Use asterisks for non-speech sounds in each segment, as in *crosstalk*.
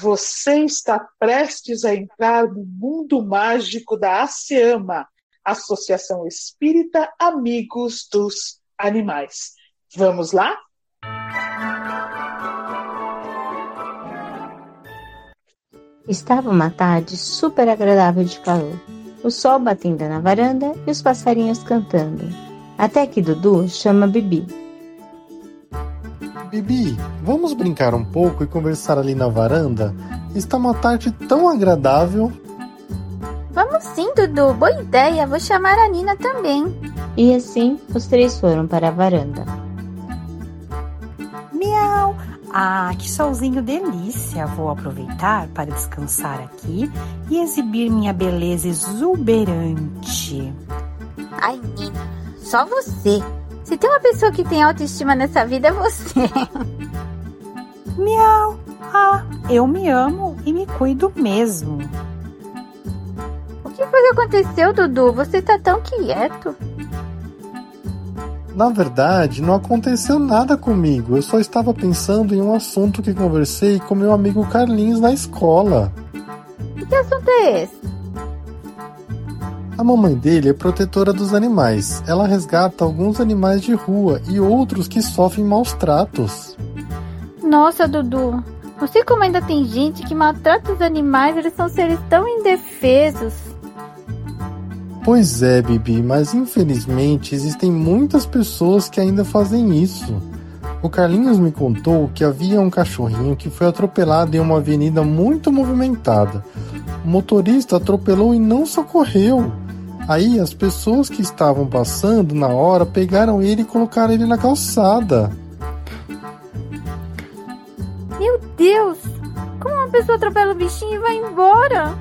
Você está prestes a entrar no mundo mágico da ASEAMA, Associação Espírita Amigos dos Animais. Vamos lá? Estava uma tarde super agradável de calor. O sol batendo na varanda e os passarinhos cantando. Até que Dudu chama Bibi. Bibi, vamos brincar um pouco e conversar ali na varanda? Está uma tarde tão agradável. Vamos sim, Dudu. Boa ideia. Vou chamar a Nina também. E assim, os três foram para a varanda. Miau! Ah, que solzinho delícia! Vou aproveitar para descansar aqui e exibir minha beleza exuberante. Ai, Nina, só você. Se tem uma pessoa que tem autoestima nessa vida, é você. *laughs* Miau! Ah, eu me amo e me cuido mesmo. O que foi que aconteceu, Dudu? Você tá tão quieto. Na verdade, não aconteceu nada comigo. Eu só estava pensando em um assunto que conversei com meu amigo Carlinhos na escola. E que assunto é esse? A mamãe dele é protetora dos animais. Ela resgata alguns animais de rua e outros que sofrem maus tratos. Nossa, Dudu, não sei como ainda tem gente que maltrata os animais, eles são seres tão indefesos. Pois é, Bibi, mas infelizmente existem muitas pessoas que ainda fazem isso. O Carlinhos me contou que havia um cachorrinho que foi atropelado em uma avenida muito movimentada. O motorista atropelou e não socorreu. Aí as pessoas que estavam passando na hora pegaram ele e colocaram ele na calçada. Meu Deus! Como uma pessoa atropela o bichinho e vai embora?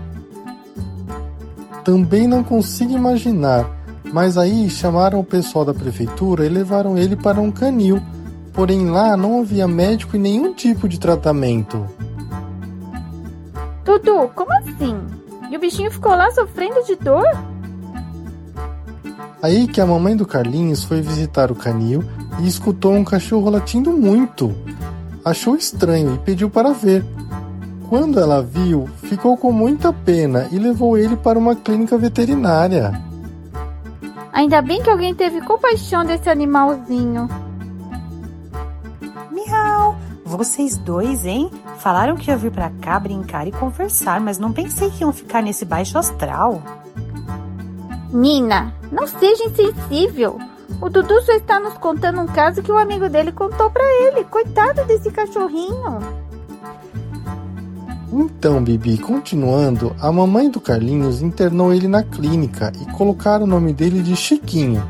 Também não consigo imaginar. Mas aí chamaram o pessoal da prefeitura e levaram ele para um canil. Porém lá não havia médico e nenhum tipo de tratamento. Dudu, como assim? E o bichinho ficou lá sofrendo de dor? Aí que a mamãe do Carlinhos foi visitar o canil e escutou um cachorro latindo muito. Achou estranho e pediu para ver. Quando ela viu, ficou com muita pena e levou ele para uma clínica veterinária. Ainda bem que alguém teve compaixão desse animalzinho. Miau! Vocês dois, hein? Falaram que ia vir pra cá brincar e conversar, mas não pensei que iam ficar nesse baixo astral. Nina, não seja insensível. O Dudu só está nos contando um caso que o um amigo dele contou para ele. Coitado desse cachorrinho. Então, Bibi, continuando, a mamãe do Carlinhos internou ele na clínica e colocaram o nome dele de Chiquinho.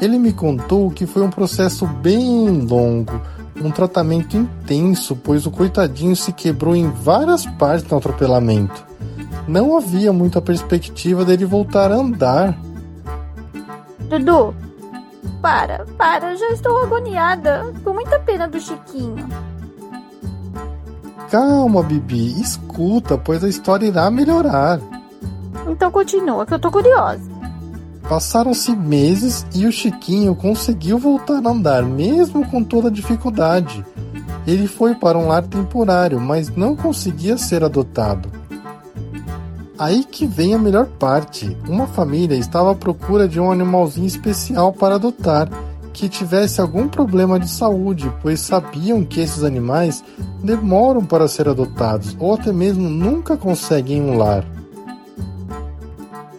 Ele me contou que foi um processo bem longo, um tratamento intenso, pois o coitadinho se quebrou em várias partes no atropelamento. Não havia muita perspectiva dele voltar a andar. Dudu, para, para, já estou agoniada. Com muita pena do Chiquinho. Calma, Bibi, escuta, pois a história irá melhorar. Então continua, que eu tô curiosa. Passaram-se meses e o Chiquinho conseguiu voltar a andar, mesmo com toda a dificuldade. Ele foi para um lar temporário, mas não conseguia ser adotado. Aí que vem a melhor parte. Uma família estava à procura de um animalzinho especial para adotar que tivesse algum problema de saúde, pois sabiam que esses animais demoram para ser adotados ou até mesmo nunca conseguem um lar.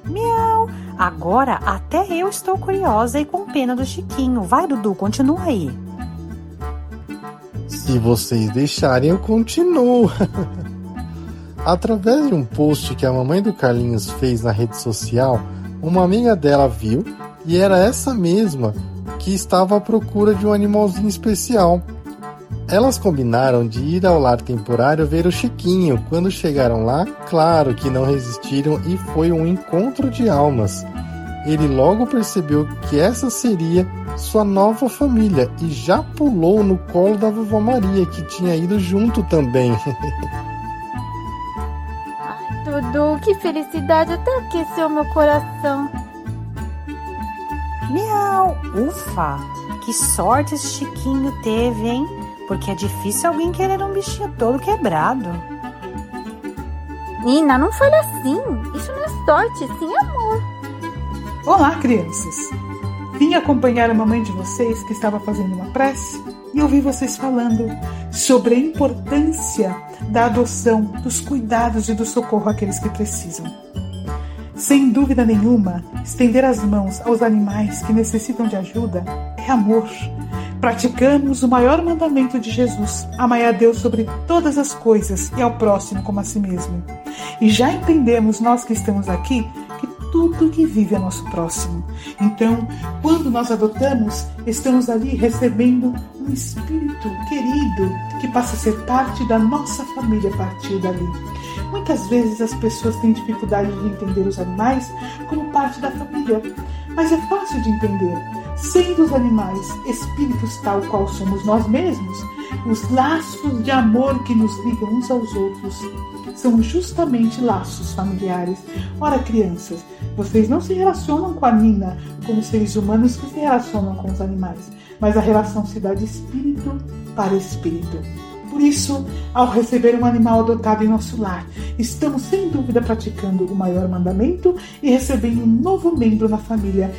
Miau! Agora até eu estou curiosa e com pena do Chiquinho. Vai, Dudu, continua aí. Se vocês deixarem, eu continuo. *laughs* Através de um post que a mamãe do Carlinhos fez na rede social, uma amiga dela viu e era essa mesma que estava à procura de um animalzinho especial. Elas combinaram de ir ao lar temporário ver o Chiquinho. Quando chegaram lá, claro que não resistiram e foi um encontro de almas. Ele logo percebeu que essa seria sua nova família e já pulou no colo da vovó Maria, que tinha ido junto também. *laughs* Que felicidade! Até aqueceu meu coração. Miau! Ufa! Que sorte esse Chiquinho teve, hein? Porque é difícil alguém querer um bichinho todo quebrado. Nina, não fale assim. Isso não é sorte, sim amor. Olá, crianças. Vim acompanhar a mamãe de vocês que estava fazendo uma prece e ouvi vocês falando sobre a importância da adoção, dos cuidados e do socorro àqueles que precisam. Sem dúvida nenhuma, estender as mãos aos animais que necessitam de ajuda é amor. Praticamos o maior mandamento de Jesus: amar a Deus sobre todas as coisas e ao próximo como a si mesmo. E já entendemos, nós que estamos aqui, tudo que vive é nosso próximo. Então, quando nós adotamos, estamos ali recebendo um espírito querido que passa a ser parte da nossa família a partir dali. Muitas vezes as pessoas têm dificuldade de entender os animais como parte da família, mas é fácil de entender. Sendo os animais espíritos tal qual somos nós mesmos, os laços de amor que nos ligam uns aos outros são justamente laços familiares. Ora, crianças, vocês não se relacionam com a Nina como seres humanos que se relacionam com os animais, mas a relação se dá de espírito para espírito. Por isso, ao receber um animal adotado em nosso lar, estamos sem dúvida praticando o maior mandamento e recebendo um novo membro na família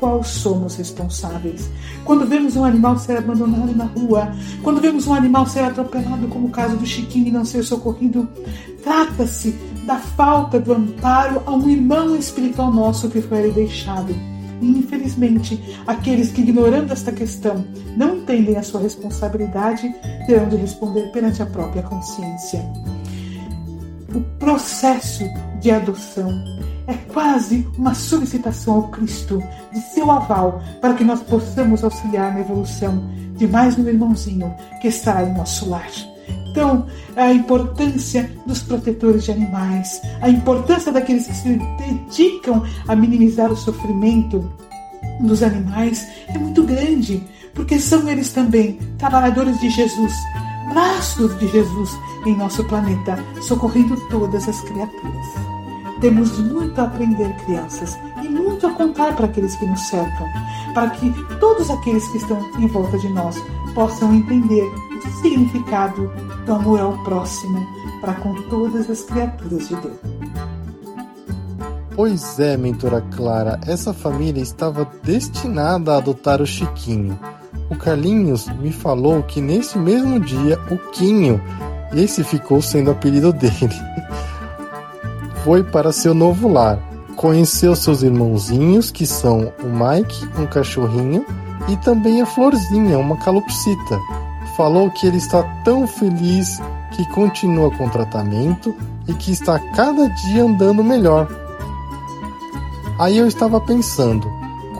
qual somos responsáveis. Quando vemos um animal ser abandonado na rua, quando vemos um animal ser atropelado, como o caso do Chiquinho e não ser socorrido, trata-se da falta do amparo a um irmão espiritual nosso que foi deixado. E, infelizmente, aqueles que, ignorando esta questão, não entendem a sua responsabilidade, terão de responder perante a própria consciência. O processo de adoção é quase uma solicitação ao Cristo de seu aval para que nós possamos auxiliar na evolução de mais um irmãozinho que estará em nosso lar. Então, a importância dos protetores de animais, a importância daqueles que se dedicam a minimizar o sofrimento dos animais é muito grande, porque são eles também trabalhadores de Jesus, braços de Jesus em nosso planeta, socorrendo todas as criaturas. Temos muito a aprender, crianças, e muito a contar para aqueles que nos cercam, para que todos aqueles que estão em volta de nós possam entender o significado do amor ao próximo para com todas as criaturas de Deus. Pois é, mentora Clara, essa família estava destinada a adotar o Chiquinho. O Carlinhos me falou que nesse mesmo dia o Quinho, esse ficou sendo o apelido dele, *laughs* foi para seu novo lar. Conheceu seus irmãozinhos, que são o Mike, um cachorrinho, e também a Florzinha, uma calopsita falou que ele está tão feliz que continua com tratamento e que está cada dia andando melhor. Aí eu estava pensando,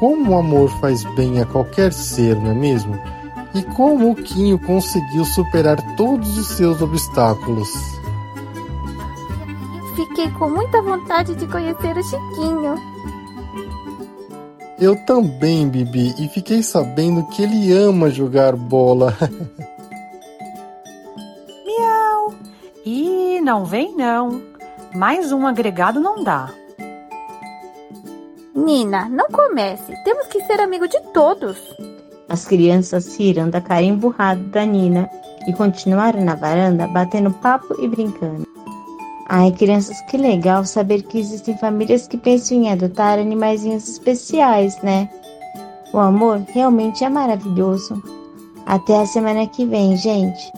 como o amor faz bem a qualquer ser, não é mesmo? E como o Quinho conseguiu superar todos os seus obstáculos. Fiquei com muita vontade de conhecer o Chiquinho. Eu também, Bibi, e fiquei sabendo que ele ama jogar bola. *laughs* Miau! E não vem não. Mais um agregado não dá. Nina, não comece. Temos que ser amigo de todos. As crianças riram da cara emburrada da Nina e continuaram na varanda batendo papo e brincando. Ai, crianças, que legal saber que existem famílias que pensam em adotar animaizinhos especiais, né? O amor realmente é maravilhoso. Até a semana que vem, gente.